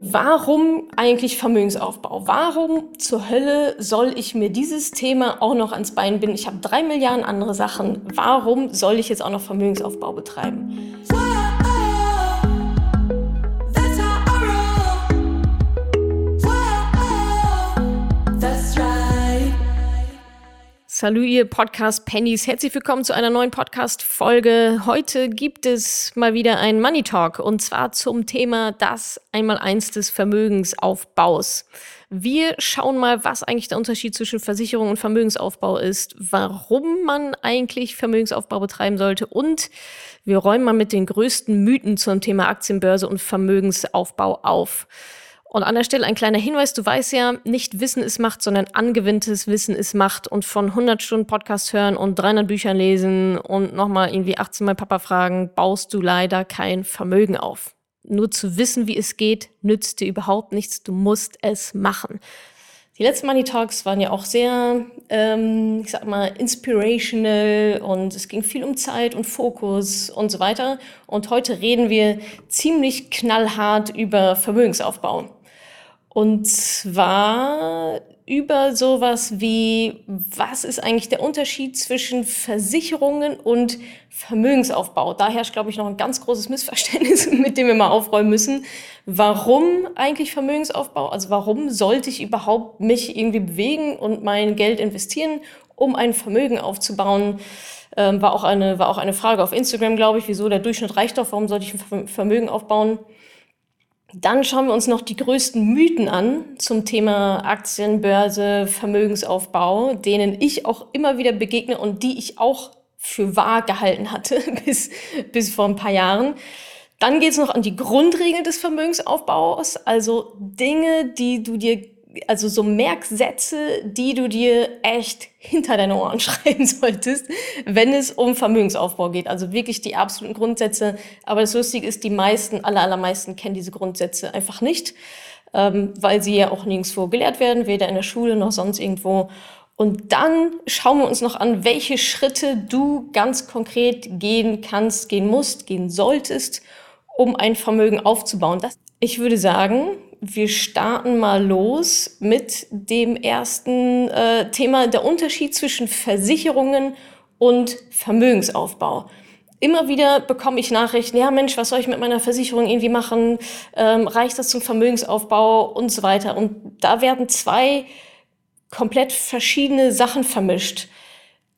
Warum eigentlich Vermögensaufbau? Warum zur Hölle soll ich mir dieses Thema auch noch ans Bein binden? Ich habe drei Milliarden andere Sachen. Warum soll ich jetzt auch noch Vermögensaufbau betreiben? Salut, ihr Podcast Pennies. Herzlich willkommen zu einer neuen Podcast-Folge. Heute gibt es mal wieder einen Money Talk und zwar zum Thema das Einmaleins des Vermögensaufbaus. Wir schauen mal, was eigentlich der Unterschied zwischen Versicherung und Vermögensaufbau ist, warum man eigentlich Vermögensaufbau betreiben sollte und wir räumen mal mit den größten Mythen zum Thema Aktienbörse und Vermögensaufbau auf. Und an der Stelle ein kleiner Hinweis, du weißt ja, nicht Wissen ist Macht, sondern angewinntes Wissen ist Macht. Und von 100 Stunden Podcast hören und 300 Büchern lesen und nochmal irgendwie 18 Mal Papa fragen, baust du leider kein Vermögen auf. Nur zu wissen, wie es geht, nützt dir überhaupt nichts. Du musst es machen. Die letzten Money Talks waren ja auch sehr, ähm, ich sag mal, inspirational und es ging viel um Zeit und Fokus und so weiter. Und heute reden wir ziemlich knallhart über Vermögensaufbau. Und zwar über sowas wie, was ist eigentlich der Unterschied zwischen Versicherungen und Vermögensaufbau? Da herrscht, glaube ich, noch ein ganz großes Missverständnis, mit dem wir mal aufräumen müssen. Warum eigentlich Vermögensaufbau? Also warum sollte ich überhaupt mich irgendwie bewegen und mein Geld investieren, um ein Vermögen aufzubauen? Ähm, war, auch eine, war auch eine Frage auf Instagram, glaube ich, wieso der Durchschnitt reicht doch, warum sollte ich ein Vermögen aufbauen? Dann schauen wir uns noch die größten Mythen an zum Thema Aktienbörse, Vermögensaufbau, denen ich auch immer wieder begegne und die ich auch für wahr gehalten hatte bis, bis vor ein paar Jahren. Dann geht es noch an die Grundregeln des Vermögensaufbaus, also Dinge, die du dir also so Merksätze, die du dir echt hinter deine Ohren schreiben solltest, wenn es um Vermögensaufbau geht. Also wirklich die absoluten Grundsätze. Aber das Lustige ist, die meisten, aller, allermeisten kennen diese Grundsätze einfach nicht, ähm, weil sie ja auch nirgendwo gelehrt werden, weder in der Schule noch sonst irgendwo. Und dann schauen wir uns noch an, welche Schritte du ganz konkret gehen kannst, gehen musst, gehen solltest, um ein Vermögen aufzubauen. Das, ich würde sagen, wir starten mal los mit dem ersten äh, Thema, der Unterschied zwischen Versicherungen und Vermögensaufbau. Immer wieder bekomme ich Nachrichten, ja Mensch, was soll ich mit meiner Versicherung irgendwie machen? Ähm, reicht das zum Vermögensaufbau und so weiter? Und da werden zwei komplett verschiedene Sachen vermischt.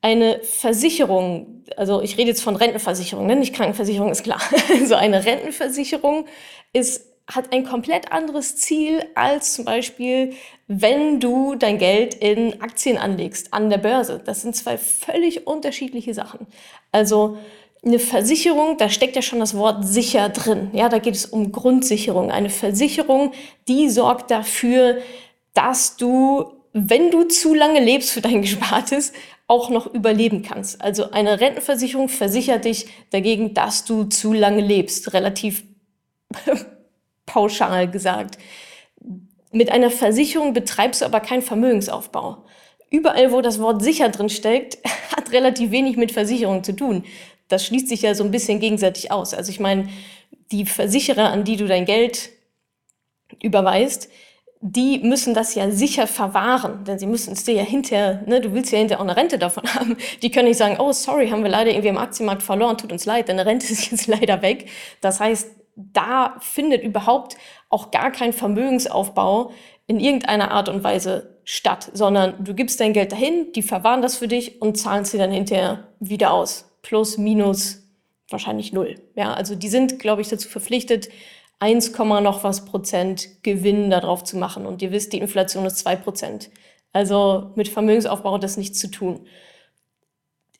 Eine Versicherung, also ich rede jetzt von Rentenversicherung, ne? nicht Krankenversicherung, ist klar. Also eine Rentenversicherung ist hat ein komplett anderes Ziel als zum Beispiel, wenn du dein Geld in Aktien anlegst an der Börse. Das sind zwei völlig unterschiedliche Sachen. Also eine Versicherung, da steckt ja schon das Wort sicher drin. Ja, da geht es um Grundsicherung. Eine Versicherung, die sorgt dafür, dass du, wenn du zu lange lebst für dein Gespartes, auch noch überleben kannst. Also eine Rentenversicherung versichert dich dagegen, dass du zu lange lebst. Relativ pauschal gesagt. Mit einer Versicherung betreibst du aber keinen Vermögensaufbau. Überall, wo das Wort sicher drin steckt, hat relativ wenig mit Versicherung zu tun. Das schließt sich ja so ein bisschen gegenseitig aus. Also ich meine, die Versicherer, an die du dein Geld überweist, die müssen das ja sicher verwahren, denn sie müssen es dir ja hinterher, ne, du willst ja hinterher auch eine Rente davon haben. Die können nicht sagen, oh, sorry, haben wir leider irgendwie am Aktienmarkt verloren, tut uns leid, deine Rente ist jetzt leider weg. Das heißt, da findet überhaupt auch gar kein Vermögensaufbau in irgendeiner Art und Weise statt, sondern du gibst dein Geld dahin, die verwahren das für dich und zahlen sie dann hinterher wieder aus. Plus, minus, wahrscheinlich null. Ja, also die sind, glaube ich, dazu verpflichtet, 1, noch was Prozent Gewinn darauf zu machen. Und ihr wisst, die Inflation ist 2 Prozent. Also mit Vermögensaufbau hat das nichts zu tun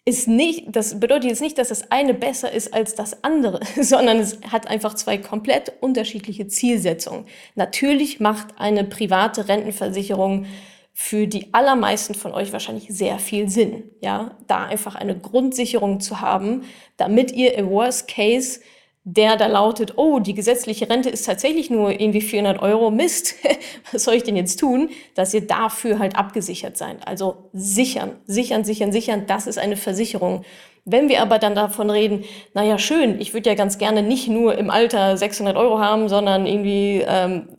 ist nicht, das bedeutet jetzt nicht, dass das eine besser ist als das andere, sondern es hat einfach zwei komplett unterschiedliche Zielsetzungen. Natürlich macht eine private Rentenversicherung für die allermeisten von euch wahrscheinlich sehr viel Sinn, ja, da einfach eine Grundsicherung zu haben, damit ihr im Worst Case der da lautet, oh, die gesetzliche Rente ist tatsächlich nur irgendwie 400 Euro, Mist, was soll ich denn jetzt tun, dass ihr dafür halt abgesichert seid. Also sichern, sichern, sichern, sichern, das ist eine Versicherung. Wenn wir aber dann davon reden, naja, schön, ich würde ja ganz gerne nicht nur im Alter 600 Euro haben, sondern irgendwie ähm,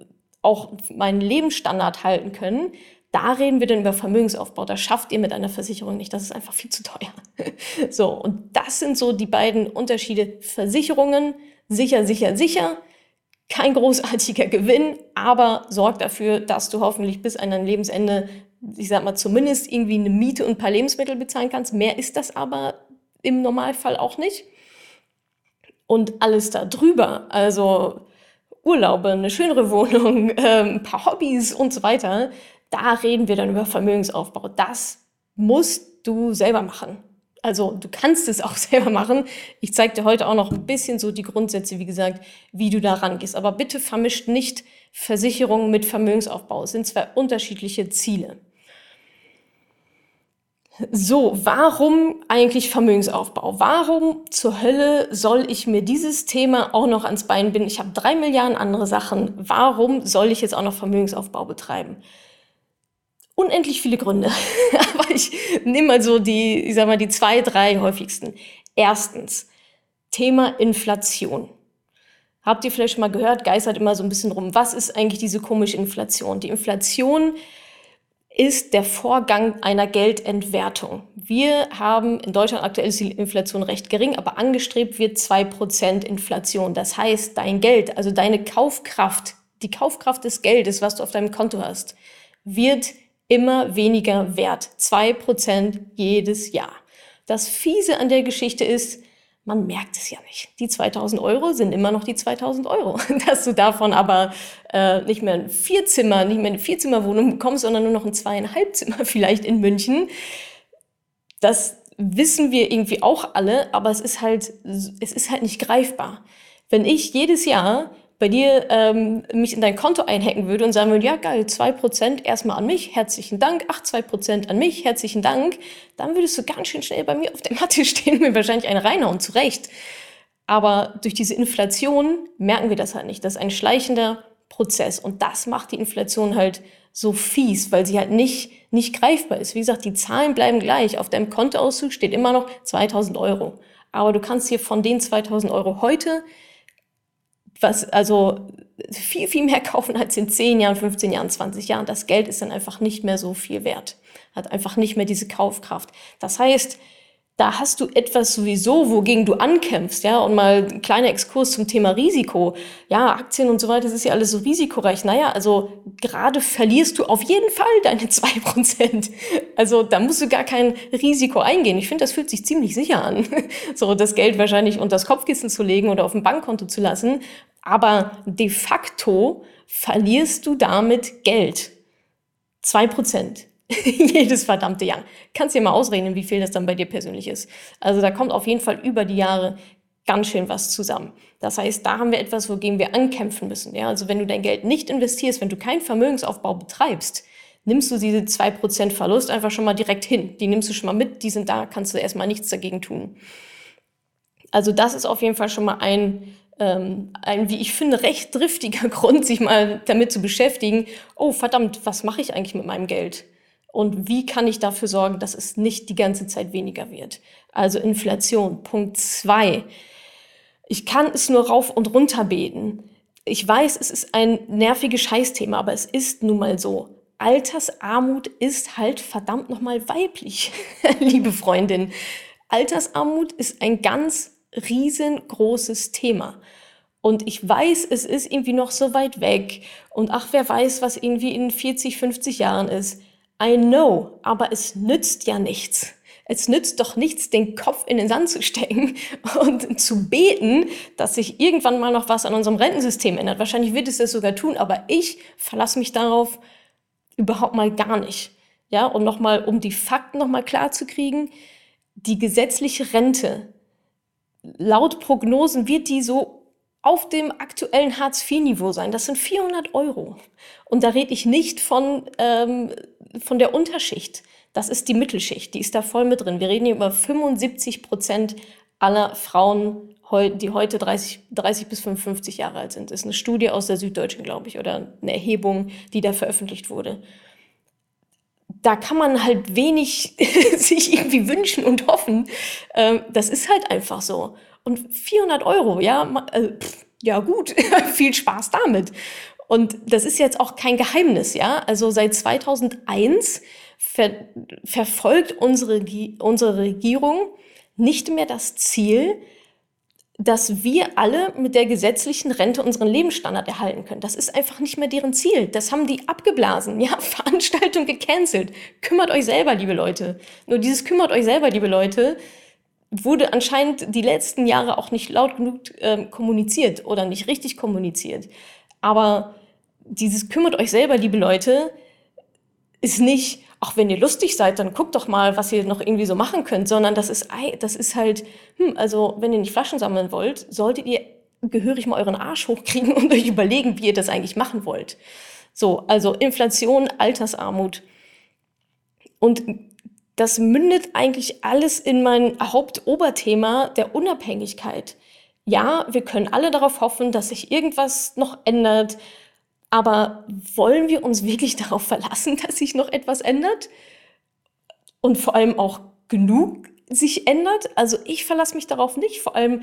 auch meinen Lebensstandard halten können. Da reden wir dann über Vermögensaufbau. Das schafft ihr mit einer Versicherung nicht. Das ist einfach viel zu teuer. So, und das sind so die beiden Unterschiede. Versicherungen, sicher, sicher, sicher. Kein großartiger Gewinn, aber sorgt dafür, dass du hoffentlich bis an dein Lebensende, ich sag mal, zumindest irgendwie eine Miete und ein paar Lebensmittel bezahlen kannst. Mehr ist das aber im Normalfall auch nicht. Und alles da drüber, also Urlaube, eine schönere Wohnung, äh, ein paar Hobbys und so weiter, da reden wir dann über Vermögensaufbau. Das musst du selber machen. Also du kannst es auch selber machen. Ich zeige dir heute auch noch ein bisschen so die Grundsätze, wie gesagt, wie du da rangehst. Aber bitte vermischt nicht Versicherung mit Vermögensaufbau. Es sind zwei unterschiedliche Ziele. So, warum eigentlich Vermögensaufbau? Warum zur Hölle soll ich mir dieses Thema auch noch ans Bein binden? Ich habe drei Milliarden andere Sachen. Warum soll ich jetzt auch noch Vermögensaufbau betreiben? Unendlich viele Gründe. Aber ich nehme mal so die, ich sag mal, die zwei, drei häufigsten. Erstens, Thema Inflation. Habt ihr vielleicht schon mal gehört, geistert immer so ein bisschen rum. Was ist eigentlich diese komische Inflation? Die Inflation ist der Vorgang einer Geldentwertung. Wir haben in Deutschland aktuell ist die Inflation recht gering, aber angestrebt wird zwei Prozent Inflation. Das heißt, dein Geld, also deine Kaufkraft, die Kaufkraft des Geldes, was du auf deinem Konto hast, wird immer weniger wert. Zwei Prozent jedes Jahr. Das Fiese an der Geschichte ist, man merkt es ja nicht. Die 2000 Euro sind immer noch die 2000 Euro. Dass du davon aber äh, nicht mehr ein Vierzimmer, nicht mehr eine Vierzimmerwohnung bekommst, sondern nur noch ein Zweieinhalbzimmer vielleicht in München. Das wissen wir irgendwie auch alle, aber es ist halt, es ist halt nicht greifbar. Wenn ich jedes Jahr bei dir ähm, mich in dein Konto einhacken würde und sagen würde, ja geil, zwei Prozent erstmal an mich, herzlichen Dank, ach, zwei Prozent an mich, herzlichen Dank, dann würdest du ganz schön schnell bei mir auf der Matte stehen und mir wahrscheinlich eine reinhauen, zurecht. Aber durch diese Inflation merken wir das halt nicht. Das ist ein schleichender Prozess und das macht die Inflation halt so fies, weil sie halt nicht, nicht greifbar ist. Wie gesagt, die Zahlen bleiben gleich. Auf deinem Kontoauszug steht immer noch 2000 Euro. Aber du kannst hier von den 2000 Euro heute was, also viel, viel mehr kaufen als in 10 Jahren, 15 Jahren, 20 Jahren. Das Geld ist dann einfach nicht mehr so viel wert. Hat einfach nicht mehr diese Kaufkraft. Das heißt, da hast du etwas sowieso, wogegen du ankämpfst, ja, und mal ein kleiner Exkurs zum Thema Risiko. Ja, Aktien und so weiter, das ist ja alles so risikoreich. Naja, also gerade verlierst du auf jeden Fall deine zwei Prozent. Also da musst du gar kein Risiko eingehen. Ich finde, das fühlt sich ziemlich sicher an, so das Geld wahrscheinlich unter das Kopfkissen zu legen oder auf ein Bankkonto zu lassen. Aber de facto verlierst du damit Geld. Zwei Prozent. Jedes verdammte Jahr. Kannst dir mal ausrechnen, wie viel das dann bei dir persönlich ist. Also da kommt auf jeden Fall über die Jahre ganz schön was zusammen. Das heißt, da haben wir etwas, wogegen wir ankämpfen müssen. Ja? Also wenn du dein Geld nicht investierst, wenn du keinen Vermögensaufbau betreibst, nimmst du diese zwei Prozent Verlust einfach schon mal direkt hin. Die nimmst du schon mal mit, die sind da, kannst du erstmal nichts dagegen tun. Also das ist auf jeden Fall schon mal ein ähm, ein, wie ich finde, recht driftiger Grund, sich mal damit zu beschäftigen, oh verdammt, was mache ich eigentlich mit meinem Geld? Und wie kann ich dafür sorgen, dass es nicht die ganze Zeit weniger wird? Also Inflation. Punkt zwei. Ich kann es nur rauf und runter beten. Ich weiß, es ist ein nerviges Scheißthema, aber es ist nun mal so. Altersarmut ist halt verdammt nochmal weiblich, liebe Freundin. Altersarmut ist ein ganz riesengroßes Thema. Und ich weiß, es ist irgendwie noch so weit weg. Und ach, wer weiß, was irgendwie in 40, 50 Jahren ist. I know, aber es nützt ja nichts. Es nützt doch nichts, den Kopf in den Sand zu stecken und zu beten, dass sich irgendwann mal noch was an unserem Rentensystem ändert. Wahrscheinlich wird es das sogar tun, aber ich verlasse mich darauf überhaupt mal gar nicht. Ja, und nochmal, um die Fakten nochmal klar zu kriegen, die gesetzliche Rente laut Prognosen wird die so auf dem aktuellen Hartz-IV-Niveau sein. Das sind 400 Euro. Und da rede ich nicht von, ähm, von der Unterschicht. Das ist die Mittelschicht, die ist da voll mit drin. Wir reden hier über 75 Prozent aller Frauen, die heute 30, 30 bis 55 Jahre alt sind. Das ist eine Studie aus der Süddeutschen, glaube ich, oder eine Erhebung, die da veröffentlicht wurde da kann man halt wenig sich irgendwie wünschen und hoffen. Ähm, das ist halt einfach so. Und 400 Euro, ja, äh, ja gut, viel Spaß damit. Und das ist jetzt auch kein Geheimnis, ja. Also seit 2001 ver verfolgt unsere, unsere Regierung nicht mehr das Ziel, dass wir alle mit der gesetzlichen Rente unseren Lebensstandard erhalten können. Das ist einfach nicht mehr deren Ziel. Das haben die abgeblasen. Ja, Veranstaltung gecancelt. Kümmert euch selber, liebe Leute. Nur dieses kümmert euch selber, liebe Leute, wurde anscheinend die letzten Jahre auch nicht laut genug äh, kommuniziert oder nicht richtig kommuniziert. Aber dieses kümmert euch selber, liebe Leute, ist nicht, ach, wenn ihr lustig seid, dann guckt doch mal, was ihr noch irgendwie so machen könnt, sondern das ist, das ist halt, hm, also wenn ihr nicht Flaschen sammeln wollt, solltet ihr gehörig mal euren Arsch hochkriegen und euch überlegen, wie ihr das eigentlich machen wollt. So, also Inflation, Altersarmut. Und das mündet eigentlich alles in mein Hauptoberthema der Unabhängigkeit. Ja, wir können alle darauf hoffen, dass sich irgendwas noch ändert, aber wollen wir uns wirklich darauf verlassen, dass sich noch etwas ändert? Und vor allem auch genug sich ändert? Also ich verlasse mich darauf nicht. Vor allem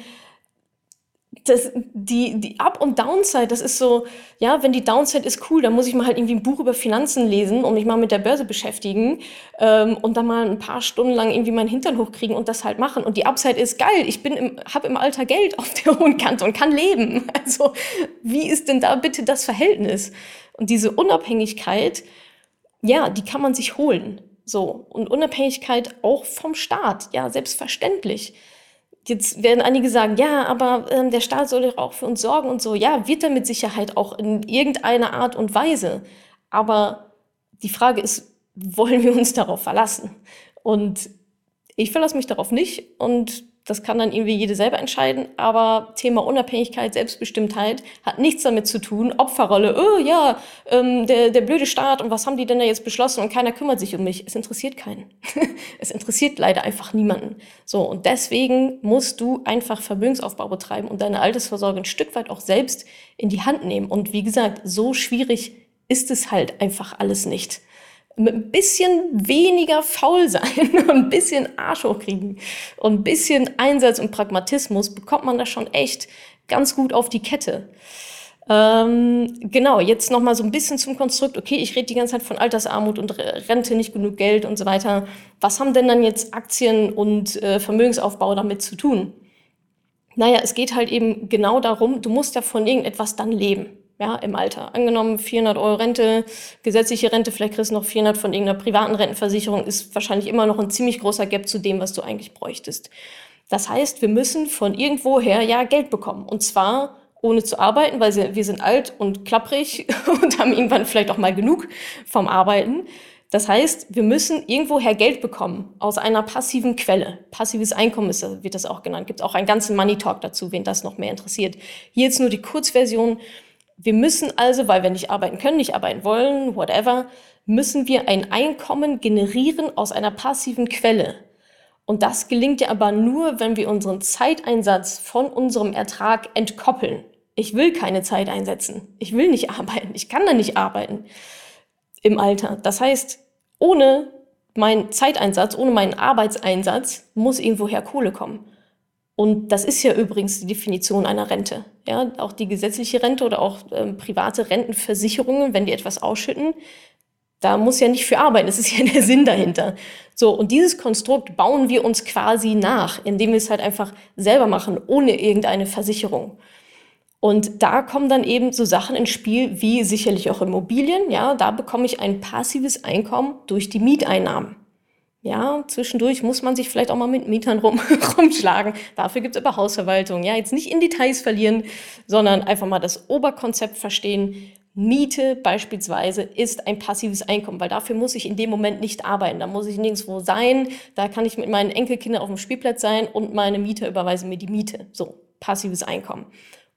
das, die, die Up- und Downside, das ist so, ja, wenn die Downside ist cool, dann muss ich mal halt irgendwie ein Buch über Finanzen lesen und mich mal mit der Börse beschäftigen ähm, und dann mal ein paar Stunden lang irgendwie meinen Hintern hochkriegen und das halt machen. Und die Upside ist geil, ich bin im, hab im Alter Geld auf der hohen Kante und kann leben. Also, wie ist denn da bitte das Verhältnis? Und diese Unabhängigkeit, ja, die kann man sich holen. So. Und Unabhängigkeit auch vom Staat, ja, selbstverständlich. Jetzt werden einige sagen, ja, aber ähm, der Staat soll doch auch für uns sorgen und so. Ja, wird er mit Sicherheit auch in irgendeiner Art und Weise. Aber die Frage ist, wollen wir uns darauf verlassen? Und ich verlasse mich darauf nicht und das kann dann irgendwie jede selber entscheiden, aber Thema Unabhängigkeit, Selbstbestimmtheit hat nichts damit zu tun. Opferrolle, oh ja, ähm, der, der blöde Staat und was haben die denn da jetzt beschlossen und keiner kümmert sich um mich. Es interessiert keinen. es interessiert leider einfach niemanden. So, und deswegen musst du einfach Vermögensaufbau betreiben und deine Altersvorsorge ein Stück weit auch selbst in die Hand nehmen. Und wie gesagt, so schwierig ist es halt einfach alles nicht mit ein bisschen weniger faul sein und ein bisschen Arsch hochkriegen und ein bisschen Einsatz und Pragmatismus bekommt man das schon echt ganz gut auf die Kette. Ähm, genau, jetzt noch mal so ein bisschen zum Konstrukt. Okay, ich rede die ganze Zeit von Altersarmut und Rente, nicht genug Geld und so weiter. Was haben denn dann jetzt Aktien und äh, Vermögensaufbau damit zu tun? Naja, es geht halt eben genau darum, du musst ja von irgendetwas dann leben ja, im Alter. Angenommen 400 Euro Rente, gesetzliche Rente, vielleicht kriegst du noch 400 von irgendeiner privaten Rentenversicherung, ist wahrscheinlich immer noch ein ziemlich großer Gap zu dem, was du eigentlich bräuchtest. Das heißt, wir müssen von irgendwoher ja Geld bekommen. Und zwar ohne zu arbeiten, weil wir sind alt und klapprig und haben irgendwann vielleicht auch mal genug vom Arbeiten. Das heißt, wir müssen irgendwoher Geld bekommen aus einer passiven Quelle. Passives Einkommen ist, wird das auch genannt. Gibt auch einen ganzen Money Talk dazu, wen das noch mehr interessiert. Hier jetzt nur die Kurzversion. Wir müssen also, weil wir nicht arbeiten können, nicht arbeiten wollen, whatever, müssen wir ein Einkommen generieren aus einer passiven Quelle. Und das gelingt ja aber nur, wenn wir unseren Zeiteinsatz von unserem Ertrag entkoppeln. Ich will keine Zeit einsetzen. Ich will nicht arbeiten. Ich kann da nicht arbeiten im Alter. Das heißt, ohne meinen Zeiteinsatz, ohne meinen Arbeitseinsatz muss irgendwoher Kohle kommen. Und das ist ja übrigens die Definition einer Rente. Ja, auch die gesetzliche Rente oder auch ähm, private Rentenversicherungen, wenn die etwas ausschütten, da muss ja nicht für arbeiten. Das ist ja der Sinn dahinter. So, und dieses Konstrukt bauen wir uns quasi nach, indem wir es halt einfach selber machen, ohne irgendeine Versicherung. Und da kommen dann eben so Sachen ins Spiel, wie sicherlich auch Immobilien. Ja, da bekomme ich ein passives Einkommen durch die Mieteinnahmen. Ja, zwischendurch muss man sich vielleicht auch mal mit Mietern rum, rumschlagen. Dafür gibt es aber Hausverwaltung. Ja, jetzt nicht in Details verlieren, sondern einfach mal das Oberkonzept verstehen. Miete beispielsweise ist ein passives Einkommen, weil dafür muss ich in dem Moment nicht arbeiten. Da muss ich nirgendwo sein. Da kann ich mit meinen Enkelkindern auf dem Spielplatz sein und meine Mieter überweisen mir die Miete. So, passives Einkommen.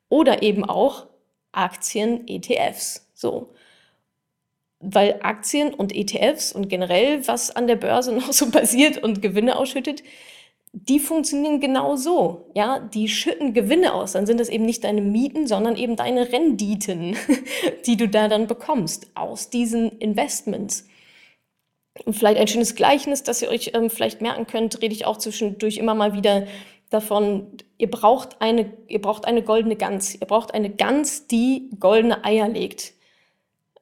Oder eben auch Aktien, ETFs. So weil Aktien und ETFs und generell, was an der Börse noch so passiert und Gewinne ausschüttet, die funktionieren genau so. Ja, die schütten Gewinne aus. Dann sind das eben nicht deine Mieten, sondern eben deine Renditen, die du da dann bekommst aus diesen Investments. Und vielleicht ein schönes Gleichnis, das ihr euch ähm, vielleicht merken könnt, rede ich auch zwischendurch immer mal wieder davon, ihr braucht eine, ihr braucht eine goldene Gans. Ihr braucht eine Gans, die goldene Eier legt.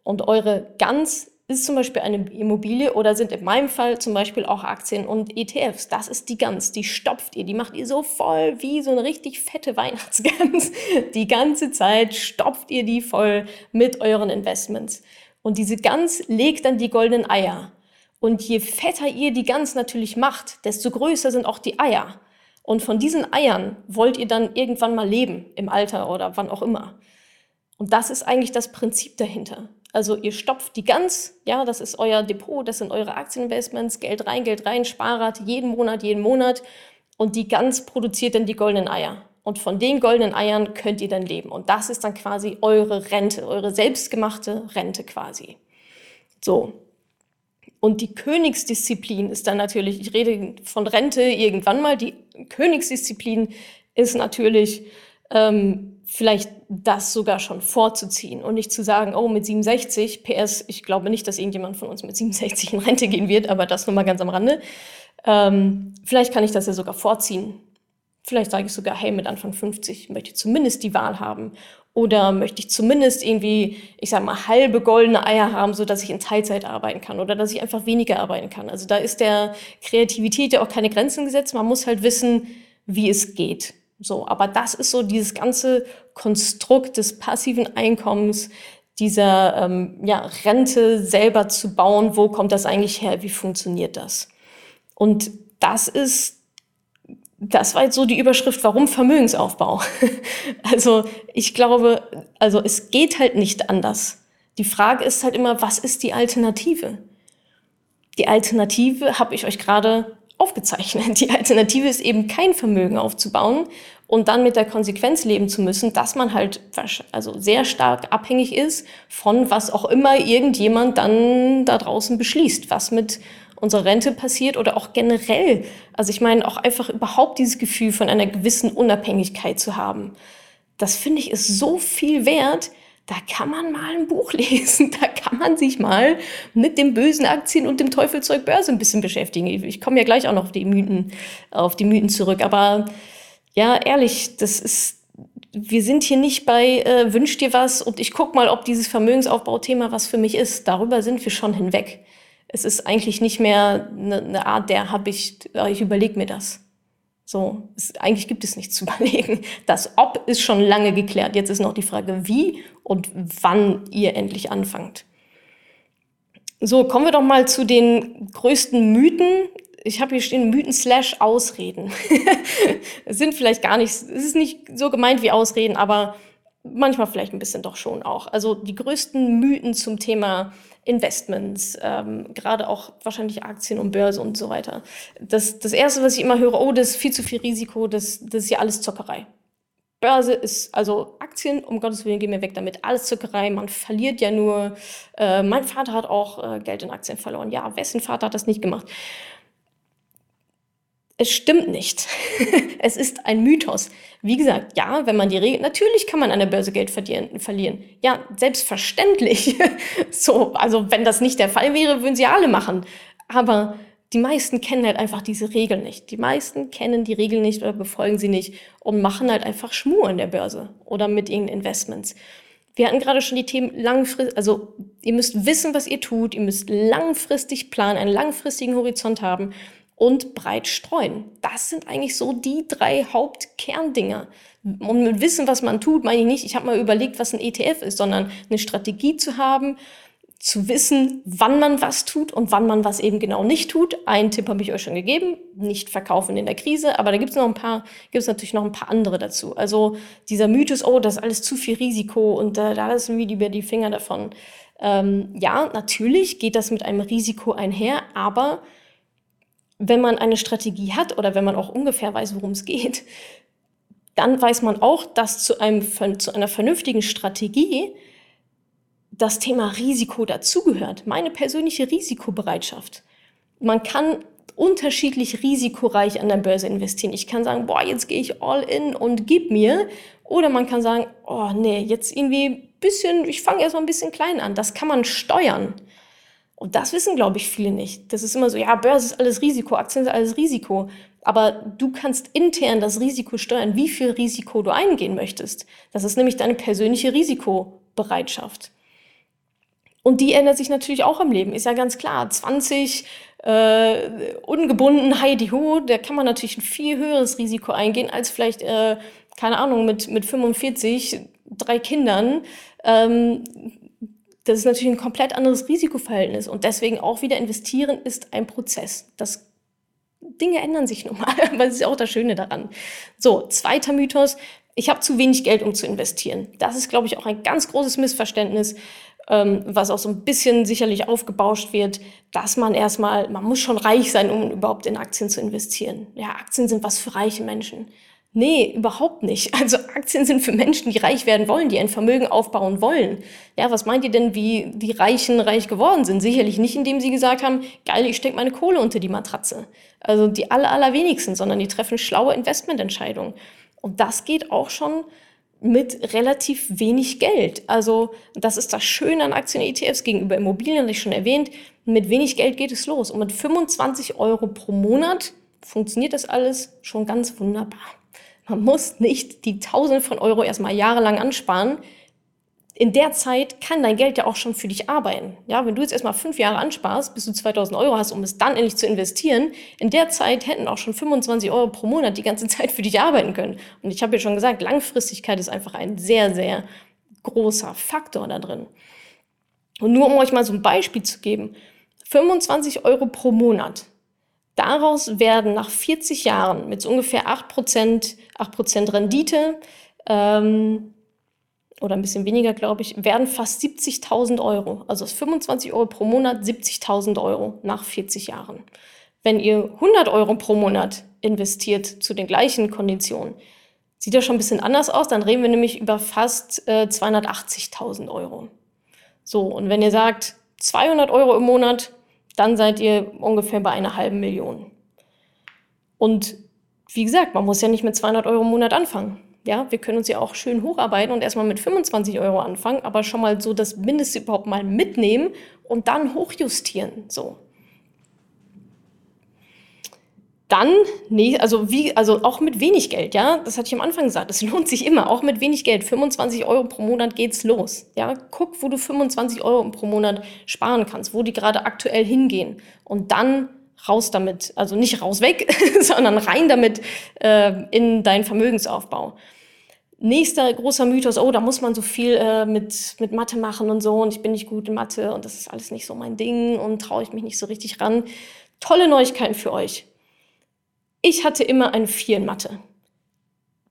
Und eure ganz ist zum Beispiel eine Immobilie oder sind in meinem Fall zum Beispiel auch Aktien und ETFs. Das ist die Gans, die stopft ihr, die macht ihr so voll wie so eine richtig fette Weihnachtsgans. Die ganze Zeit stopft ihr die voll mit euren Investments. Und diese Gans legt dann die goldenen Eier. Und je fetter ihr die Gans natürlich macht, desto größer sind auch die Eier. Und von diesen Eiern wollt ihr dann irgendwann mal leben, im Alter oder wann auch immer. Und das ist eigentlich das Prinzip dahinter. Also ihr stopft die Gans, ja, das ist euer Depot, das sind eure Aktieninvestments, Geld rein, Geld rein, Sparrate jeden Monat, jeden Monat. Und die Gans produziert dann die goldenen Eier. Und von den goldenen Eiern könnt ihr dann leben. Und das ist dann quasi eure Rente, eure selbstgemachte Rente quasi. So. Und die Königsdisziplin ist dann natürlich, ich rede von Rente irgendwann mal, die Königsdisziplin ist natürlich ähm, vielleicht das sogar schon vorzuziehen und nicht zu sagen, oh, mit 67, PS, ich glaube nicht, dass irgendjemand von uns mit 67 in Rente gehen wird, aber das nur mal ganz am Rande. Ähm, vielleicht kann ich das ja sogar vorziehen. Vielleicht sage ich sogar, hey, mit Anfang 50 möchte ich zumindest die Wahl haben. Oder möchte ich zumindest irgendwie, ich sag mal, halbe goldene Eier haben, so dass ich in Teilzeit arbeiten kann oder dass ich einfach weniger arbeiten kann. Also da ist der Kreativität ja auch keine Grenzen gesetzt. Man muss halt wissen, wie es geht. So, aber das ist so dieses ganze Konstrukt des passiven Einkommens, dieser ähm, ja, Rente selber zu bauen. Wo kommt das eigentlich her? Wie funktioniert das? Und das ist, das war jetzt so die Überschrift, warum Vermögensaufbau? also ich glaube, also es geht halt nicht anders. Die Frage ist halt immer, was ist die Alternative? Die Alternative habe ich euch gerade aufgezeichnet. Die Alternative ist eben kein Vermögen aufzubauen und dann mit der Konsequenz leben zu müssen, dass man halt also sehr stark abhängig ist von was auch immer irgendjemand dann da draußen beschließt, was mit unserer Rente passiert oder auch generell. Also ich meine auch einfach überhaupt dieses Gefühl von einer gewissen Unabhängigkeit zu haben. Das finde ich ist so viel wert, da kann man mal ein Buch lesen, da kann man sich mal mit dem bösen Aktien und dem Teufelzeug Börse ein bisschen beschäftigen. Ich komme ja gleich auch noch auf die Mythen, auf die Mythen zurück, aber ja, ehrlich, das ist, wir sind hier nicht bei äh, wünsch dir was und ich guck mal, ob dieses Vermögensaufbauthema was für mich ist. Darüber sind wir schon hinweg. Es ist eigentlich nicht mehr eine, eine Art, der habe ich, ich überlege mir das. So, es, eigentlich gibt es nichts zu überlegen. Das Ob ist schon lange geklärt. Jetzt ist noch die Frage, wie und wann ihr endlich anfangt. So, kommen wir doch mal zu den größten Mythen. Ich habe hier stehen Mythen slash Ausreden. sind vielleicht gar nicht, es ist nicht so gemeint wie Ausreden, aber manchmal vielleicht ein bisschen doch schon auch. Also die größten Mythen zum Thema Investments, ähm, gerade auch wahrscheinlich Aktien und Börse und so weiter. Das, das Erste, was ich immer höre, oh, das ist viel zu viel Risiko, das, das ist ja alles Zockerei. Börse ist, also Aktien, um Gottes Willen, gehen wir weg damit. Alles Zockerei, man verliert ja nur. Äh, mein Vater hat auch äh, Geld in Aktien verloren. Ja, wessen Vater hat das nicht gemacht? Es stimmt nicht. es ist ein Mythos. Wie gesagt, ja, wenn man die Regel, natürlich kann man an der Börse Geld verlieren. Ja, selbstverständlich. so, also wenn das nicht der Fall wäre, würden sie alle machen. Aber die meisten kennen halt einfach diese Regeln nicht. Die meisten kennen die Regeln nicht oder befolgen sie nicht und machen halt einfach Schmur an der Börse oder mit ihren Investments. Wir hatten gerade schon die Themen langfristig, also ihr müsst wissen, was ihr tut, ihr müsst langfristig planen, einen langfristigen Horizont haben und breit streuen. Das sind eigentlich so die drei Hauptkerndinger. Und mit Wissen, was man tut, meine ich nicht, ich habe mal überlegt, was ein ETF ist, sondern eine Strategie zu haben, zu wissen, wann man was tut und wann man was eben genau nicht tut. Einen Tipp habe ich euch schon gegeben, nicht verkaufen in der Krise, aber da gibt es noch ein paar, gibt es natürlich noch ein paar andere dazu. Also dieser Mythos, oh, das ist alles zu viel Risiko und äh, da lassen wir lieber die Finger davon. Ähm, ja, natürlich geht das mit einem Risiko einher, aber wenn man eine Strategie hat oder wenn man auch ungefähr weiß, worum es geht, dann weiß man auch, dass zu, einem, zu einer vernünftigen Strategie das Thema Risiko dazugehört. Meine persönliche Risikobereitschaft. Man kann unterschiedlich risikoreich an der Börse investieren. Ich kann sagen, boah, jetzt gehe ich all in und gib mir. Oder man kann sagen, oh nee, jetzt irgendwie bisschen, ich fange erstmal ein bisschen klein an. Das kann man steuern. Und das wissen, glaube ich, viele nicht. Das ist immer so, ja, Börse ist alles Risiko, Aktien sind alles Risiko. Aber du kannst intern das Risiko steuern, wie viel Risiko du eingehen möchtest. Das ist nämlich deine persönliche Risikobereitschaft. Und die ändert sich natürlich auch im Leben, ist ja ganz klar. 20 äh, ungebunden Heidi Ho, da kann man natürlich ein viel höheres Risiko eingehen als vielleicht, äh, keine Ahnung, mit, mit 45, drei Kindern. Ähm, das ist natürlich ein komplett anderes Risikoverhältnis. Und deswegen auch wieder investieren ist ein Prozess. Das Dinge ändern sich nun mal, aber das ist auch das Schöne daran. So, zweiter Mythos. Ich habe zu wenig Geld, um zu investieren. Das ist, glaube ich, auch ein ganz großes Missverständnis ähm, was auch so ein bisschen sicherlich aufgebauscht wird, dass man erstmal, man muss schon reich sein, um überhaupt in Aktien zu investieren. Ja, Aktien sind was für reiche Menschen. Nee, überhaupt nicht. Also Aktien sind für Menschen, die reich werden wollen, die ein Vermögen aufbauen wollen. Ja, was meint ihr denn, wie die Reichen reich geworden sind? Sicherlich nicht, indem sie gesagt haben, geil, ich stecke meine Kohle unter die Matratze. Also die aller, allerwenigsten, sondern die treffen schlaue Investmententscheidungen. Und das geht auch schon mit relativ wenig Geld. Also das ist das Schöne an Aktien-ETFs gegenüber Immobilien, habe ich schon erwähnt. Mit wenig Geld geht es los. Und mit 25 Euro pro Monat funktioniert das alles schon ganz wunderbar. Man muss nicht die Tausende von Euro erstmal jahrelang ansparen, in der Zeit kann dein Geld ja auch schon für dich arbeiten. Ja, wenn du jetzt erstmal fünf Jahre ansparst, bis du 2000 Euro hast, um es dann endlich zu investieren, in der Zeit hätten auch schon 25 Euro pro Monat die ganze Zeit für dich arbeiten können. Und ich habe ja schon gesagt, Langfristigkeit ist einfach ein sehr, sehr großer Faktor da drin. Und nur um euch mal so ein Beispiel zu geben, 25 Euro pro Monat. Daraus werden nach 40 Jahren mit so ungefähr 8%, 8% Rendite, ähm, oder ein bisschen weniger, glaube ich, werden fast 70.000 Euro. Also 25 Euro pro Monat, 70.000 Euro nach 40 Jahren. Wenn ihr 100 Euro pro Monat investiert zu den gleichen Konditionen, sieht das schon ein bisschen anders aus. Dann reden wir nämlich über fast äh, 280.000 Euro. So, und wenn ihr sagt 200 Euro im Monat, dann seid ihr ungefähr bei einer halben Million. Und wie gesagt, man muss ja nicht mit 200 Euro im Monat anfangen. Ja, wir können uns ja auch schön hocharbeiten und erstmal mit 25 Euro anfangen, aber schon mal so das Mindeste überhaupt mal mitnehmen und dann hochjustieren. So. Dann, nee, also wie, also auch mit wenig Geld, ja, das hatte ich am Anfang gesagt, das lohnt sich immer, auch mit wenig Geld. 25 Euro pro Monat geht's los. Ja, guck, wo du 25 Euro pro Monat sparen kannst, wo die gerade aktuell hingehen. Und dann raus damit, also nicht raus weg, sondern rein damit äh, in deinen Vermögensaufbau. Nächster großer Mythos, oh, da muss man so viel äh, mit, mit Mathe machen und so und ich bin nicht gut in Mathe und das ist alles nicht so mein Ding und traue ich mich nicht so richtig ran. Tolle Neuigkeiten für euch. Ich hatte immer ein Vier in Mathe.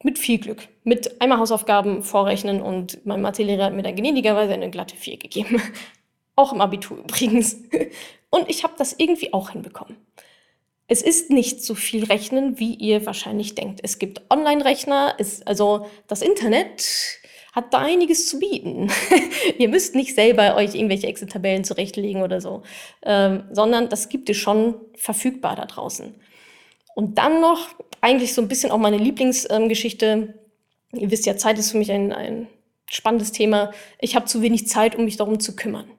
Mit viel Glück. Mit einmal Hausaufgaben vorrechnen und mein Mathelehrer hat mir dann gnädigerweise eine glatte Vier gegeben. Auch im Abitur übrigens. Und ich habe das irgendwie auch hinbekommen. Es ist nicht so viel Rechnen, wie ihr wahrscheinlich denkt. Es gibt Online-Rechner, also das Internet hat da einiges zu bieten. ihr müsst nicht selber euch irgendwelche Excel-Tabellen zurechtlegen oder so, ähm, sondern das gibt es schon verfügbar da draußen. Und dann noch eigentlich so ein bisschen auch meine Lieblingsgeschichte. Ähm, ihr wisst ja, Zeit ist für mich ein, ein spannendes Thema. Ich habe zu wenig Zeit, um mich darum zu kümmern.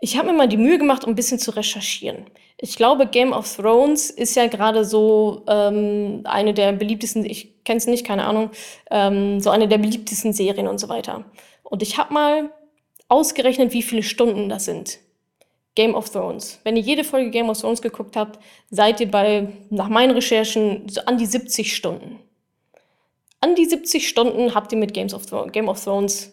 Ich habe mir mal die Mühe gemacht, um ein bisschen zu recherchieren. Ich glaube, Game of Thrones ist ja gerade so ähm, eine der beliebtesten, ich kenne es nicht, keine Ahnung, ähm, so eine der beliebtesten Serien und so weiter. Und ich habe mal ausgerechnet, wie viele Stunden das sind. Game of Thrones. Wenn ihr jede Folge Game of Thrones geguckt habt, seid ihr bei, nach meinen Recherchen, so an die 70 Stunden. An die 70 Stunden habt ihr mit Games of Game of Thrones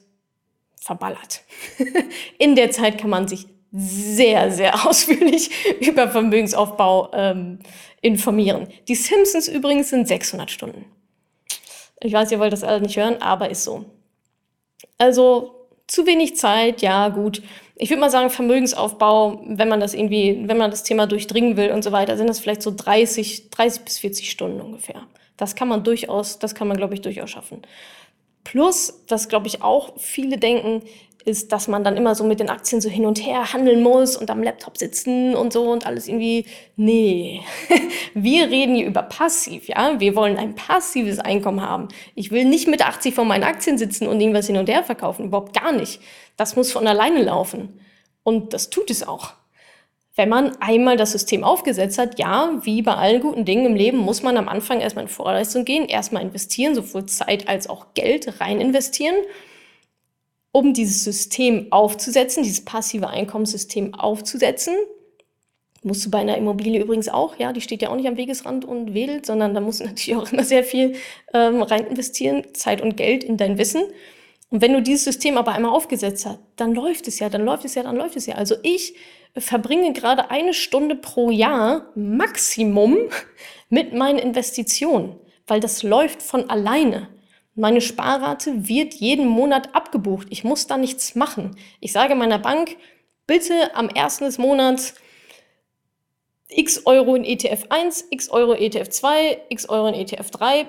verballert. In der Zeit kann man sich sehr, sehr ausführlich über Vermögensaufbau ähm, informieren. Die Simpsons übrigens sind 600 Stunden. Ich weiß, ihr wollt das alle nicht hören, aber ist so. Also zu wenig Zeit, ja gut. Ich würde mal sagen, Vermögensaufbau, wenn man das irgendwie, wenn man das Thema durchdringen will und so weiter, sind das vielleicht so 30, 30 bis 40 Stunden ungefähr. Das kann man durchaus, das kann man, glaube ich, durchaus schaffen. Plus, was glaube ich auch viele denken, ist, dass man dann immer so mit den Aktien so hin und her handeln muss und am Laptop sitzen und so und alles irgendwie. Nee, wir reden hier über passiv, ja. Wir wollen ein passives Einkommen haben. Ich will nicht mit 80 vor meinen Aktien sitzen und irgendwas hin und her verkaufen. Überhaupt gar nicht. Das muss von alleine laufen. Und das tut es auch. Wenn man einmal das System aufgesetzt hat, ja, wie bei allen guten Dingen im Leben, muss man am Anfang erstmal in Vorleistung gehen, erstmal investieren, sowohl Zeit als auch Geld rein investieren um dieses System aufzusetzen, dieses passive Einkommenssystem aufzusetzen. Musst du bei einer Immobilie übrigens auch, ja, die steht ja auch nicht am Wegesrand und wedelt, sondern da musst du natürlich auch immer sehr viel ähm, rein investieren, Zeit und Geld in dein Wissen. Und wenn du dieses System aber einmal aufgesetzt hast, dann läuft es ja, dann läuft es ja, dann läuft es ja. Also ich verbringe gerade eine Stunde pro Jahr Maximum mit meinen Investitionen, weil das läuft von alleine. Meine Sparrate wird jeden Monat abgebucht. Ich muss da nichts machen. Ich sage meiner Bank, bitte am ersten des Monats x Euro in ETF 1, x Euro in ETF 2, x Euro in ETF 3,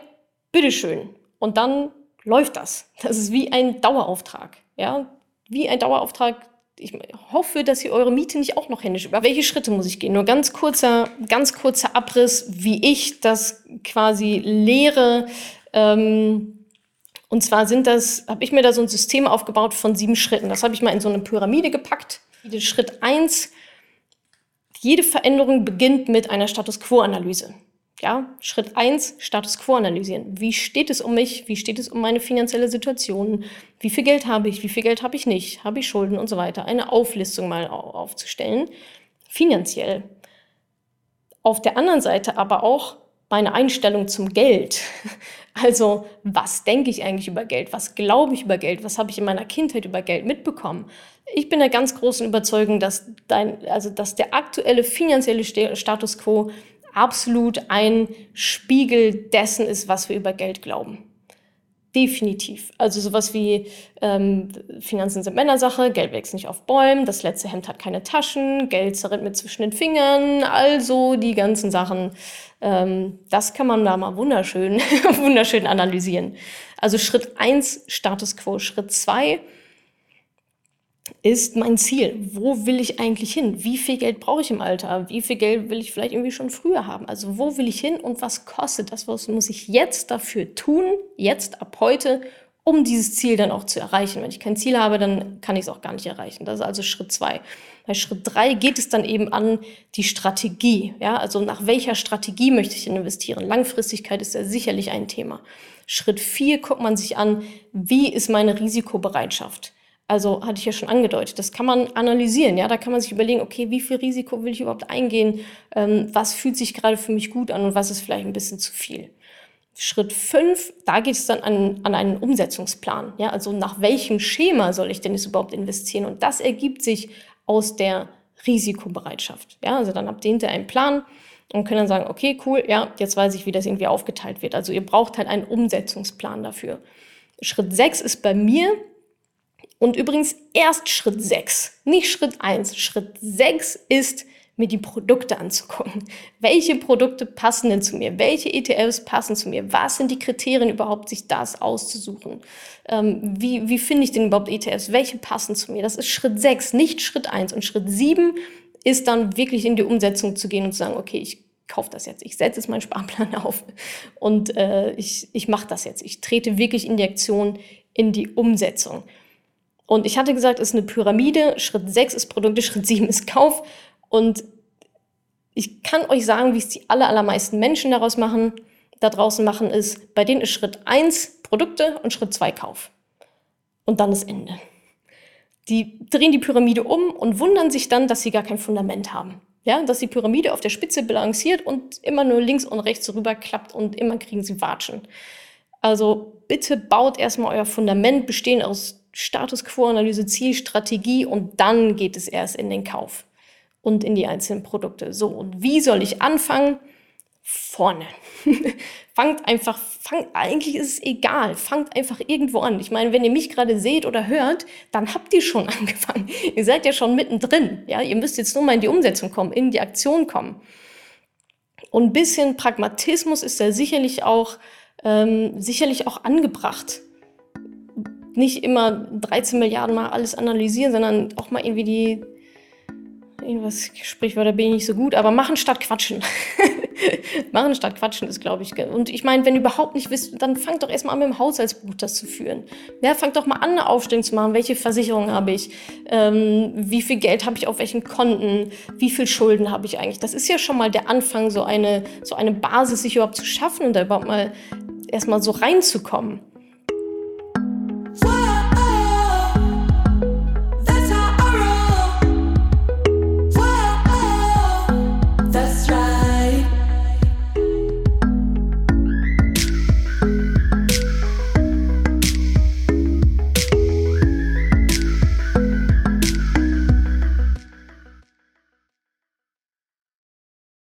bitteschön. Und dann läuft das. Das ist wie ein Dauerauftrag. Ja, wie ein Dauerauftrag. Ich hoffe, dass ihr eure Miete nicht auch noch händisch über. Welche Schritte muss ich gehen? Nur ganz kurzer, ganz kurzer Abriss, wie ich das quasi lehre. Ähm, und zwar sind das, habe ich mir da so ein System aufgebaut von sieben Schritten. Das habe ich mal in so eine Pyramide gepackt. Schritt eins jede Veränderung beginnt mit einer Status Quo-Analyse. Ja, Schritt eins Status Quo analysieren. Wie steht es um mich? Wie steht es um meine finanzielle Situation? Wie viel Geld habe ich? Wie viel Geld habe ich nicht? Habe ich Schulden und so weiter? Eine Auflistung mal aufzustellen. Finanziell. Auf der anderen Seite aber auch meine Einstellung zum Geld. Also, was denke ich eigentlich über Geld? Was glaube ich über Geld? Was habe ich in meiner Kindheit über Geld mitbekommen? Ich bin der ganz großen Überzeugung, dass, dein, also, dass der aktuelle finanzielle Status quo absolut ein Spiegel dessen ist, was wir über Geld glauben. Definitiv. Also sowas wie ähm, Finanzen sind Männersache, Geld wächst nicht auf Bäumen, das letzte Hemd hat keine Taschen, Geld zerrinnt mir zwischen den Fingern, also die ganzen Sachen. Ähm, das kann man da mal wunderschön, wunderschön analysieren. Also Schritt eins Status quo. Schritt zwei ist mein Ziel. Wo will ich eigentlich hin? Wie viel Geld brauche ich im Alter? Wie viel Geld will ich vielleicht irgendwie schon früher haben? Also wo will ich hin und was kostet das? Was muss ich jetzt dafür tun, jetzt ab heute, um dieses Ziel dann auch zu erreichen? Wenn ich kein Ziel habe, dann kann ich es auch gar nicht erreichen. Das ist also Schritt zwei. Bei Schritt drei geht es dann eben an die Strategie. Ja, also nach welcher Strategie möchte ich investieren? Langfristigkeit ist ja sicherlich ein Thema. Schritt vier guckt man sich an, wie ist meine Risikobereitschaft? Also hatte ich ja schon angedeutet, das kann man analysieren, ja, da kann man sich überlegen, okay, wie viel Risiko will ich überhaupt eingehen, ähm, was fühlt sich gerade für mich gut an und was ist vielleicht ein bisschen zu viel. Schritt fünf, da geht es dann an, an einen Umsetzungsplan, ja, also nach welchem Schema soll ich denn jetzt überhaupt investieren und das ergibt sich aus der Risikobereitschaft, ja, also dann habt ihr einen Plan und können dann sagen, okay, cool, ja, jetzt weiß ich, wie das irgendwie aufgeteilt wird. Also ihr braucht halt einen Umsetzungsplan dafür. Schritt sechs ist bei mir, und übrigens erst Schritt 6, nicht Schritt 1. Schritt 6 ist, mir die Produkte anzugucken. Welche Produkte passen denn zu mir? Welche ETFs passen zu mir? Was sind die Kriterien überhaupt, sich das auszusuchen? Ähm, wie, wie finde ich denn überhaupt ETFs? Welche passen zu mir? Das ist Schritt 6, nicht Schritt 1. Und Schritt 7 ist dann wirklich in die Umsetzung zu gehen und zu sagen, okay, ich kaufe das jetzt, ich setze jetzt meinen Sparplan auf und äh, ich, ich mache das jetzt. Ich trete wirklich in die Aktion, in die Umsetzung. Und ich hatte gesagt, es ist eine Pyramide. Schritt 6 ist Produkte, Schritt 7 ist Kauf. Und ich kann euch sagen, wie es die aller, allermeisten Menschen daraus machen, da draußen machen, ist, bei denen ist Schritt 1 Produkte und Schritt 2 Kauf. Und dann ist Ende. Die drehen die Pyramide um und wundern sich dann, dass sie gar kein Fundament haben. Ja, dass die Pyramide auf der Spitze balanciert und immer nur links und rechts rüber klappt und immer kriegen sie Watschen. Also bitte baut erstmal euer Fundament, bestehend aus Status Quo-Analyse, Zielstrategie und dann geht es erst in den Kauf und in die einzelnen Produkte. So, und wie soll ich anfangen? Vorne. fangt einfach, fangt, eigentlich ist es egal, fangt einfach irgendwo an. Ich meine, wenn ihr mich gerade seht oder hört, dann habt ihr schon angefangen. ihr seid ja schon mittendrin. Ja, ihr müsst jetzt nur mal in die Umsetzung kommen, in die Aktion kommen. Und ein bisschen Pragmatismus ist da sicherlich auch, ähm, sicherlich auch angebracht nicht immer 13 Milliarden mal alles analysieren, sondern auch mal irgendwie die, irgendwas Sprichwörter bin ich nicht so gut, aber machen statt quatschen. machen statt quatschen ist, glaube ich. Und ich meine, wenn ihr überhaupt nicht wisst, dann fangt doch erstmal an mit dem Haushaltsbuch das zu führen. Ja, fangt doch mal an, eine Aufstellung zu machen. Welche Versicherungen habe ich? Ähm, wie viel Geld habe ich auf welchen Konten? Wie viel Schulden habe ich eigentlich? Das ist ja schon mal der Anfang, so eine, so eine Basis sich überhaupt zu schaffen und da überhaupt mal erstmal so reinzukommen.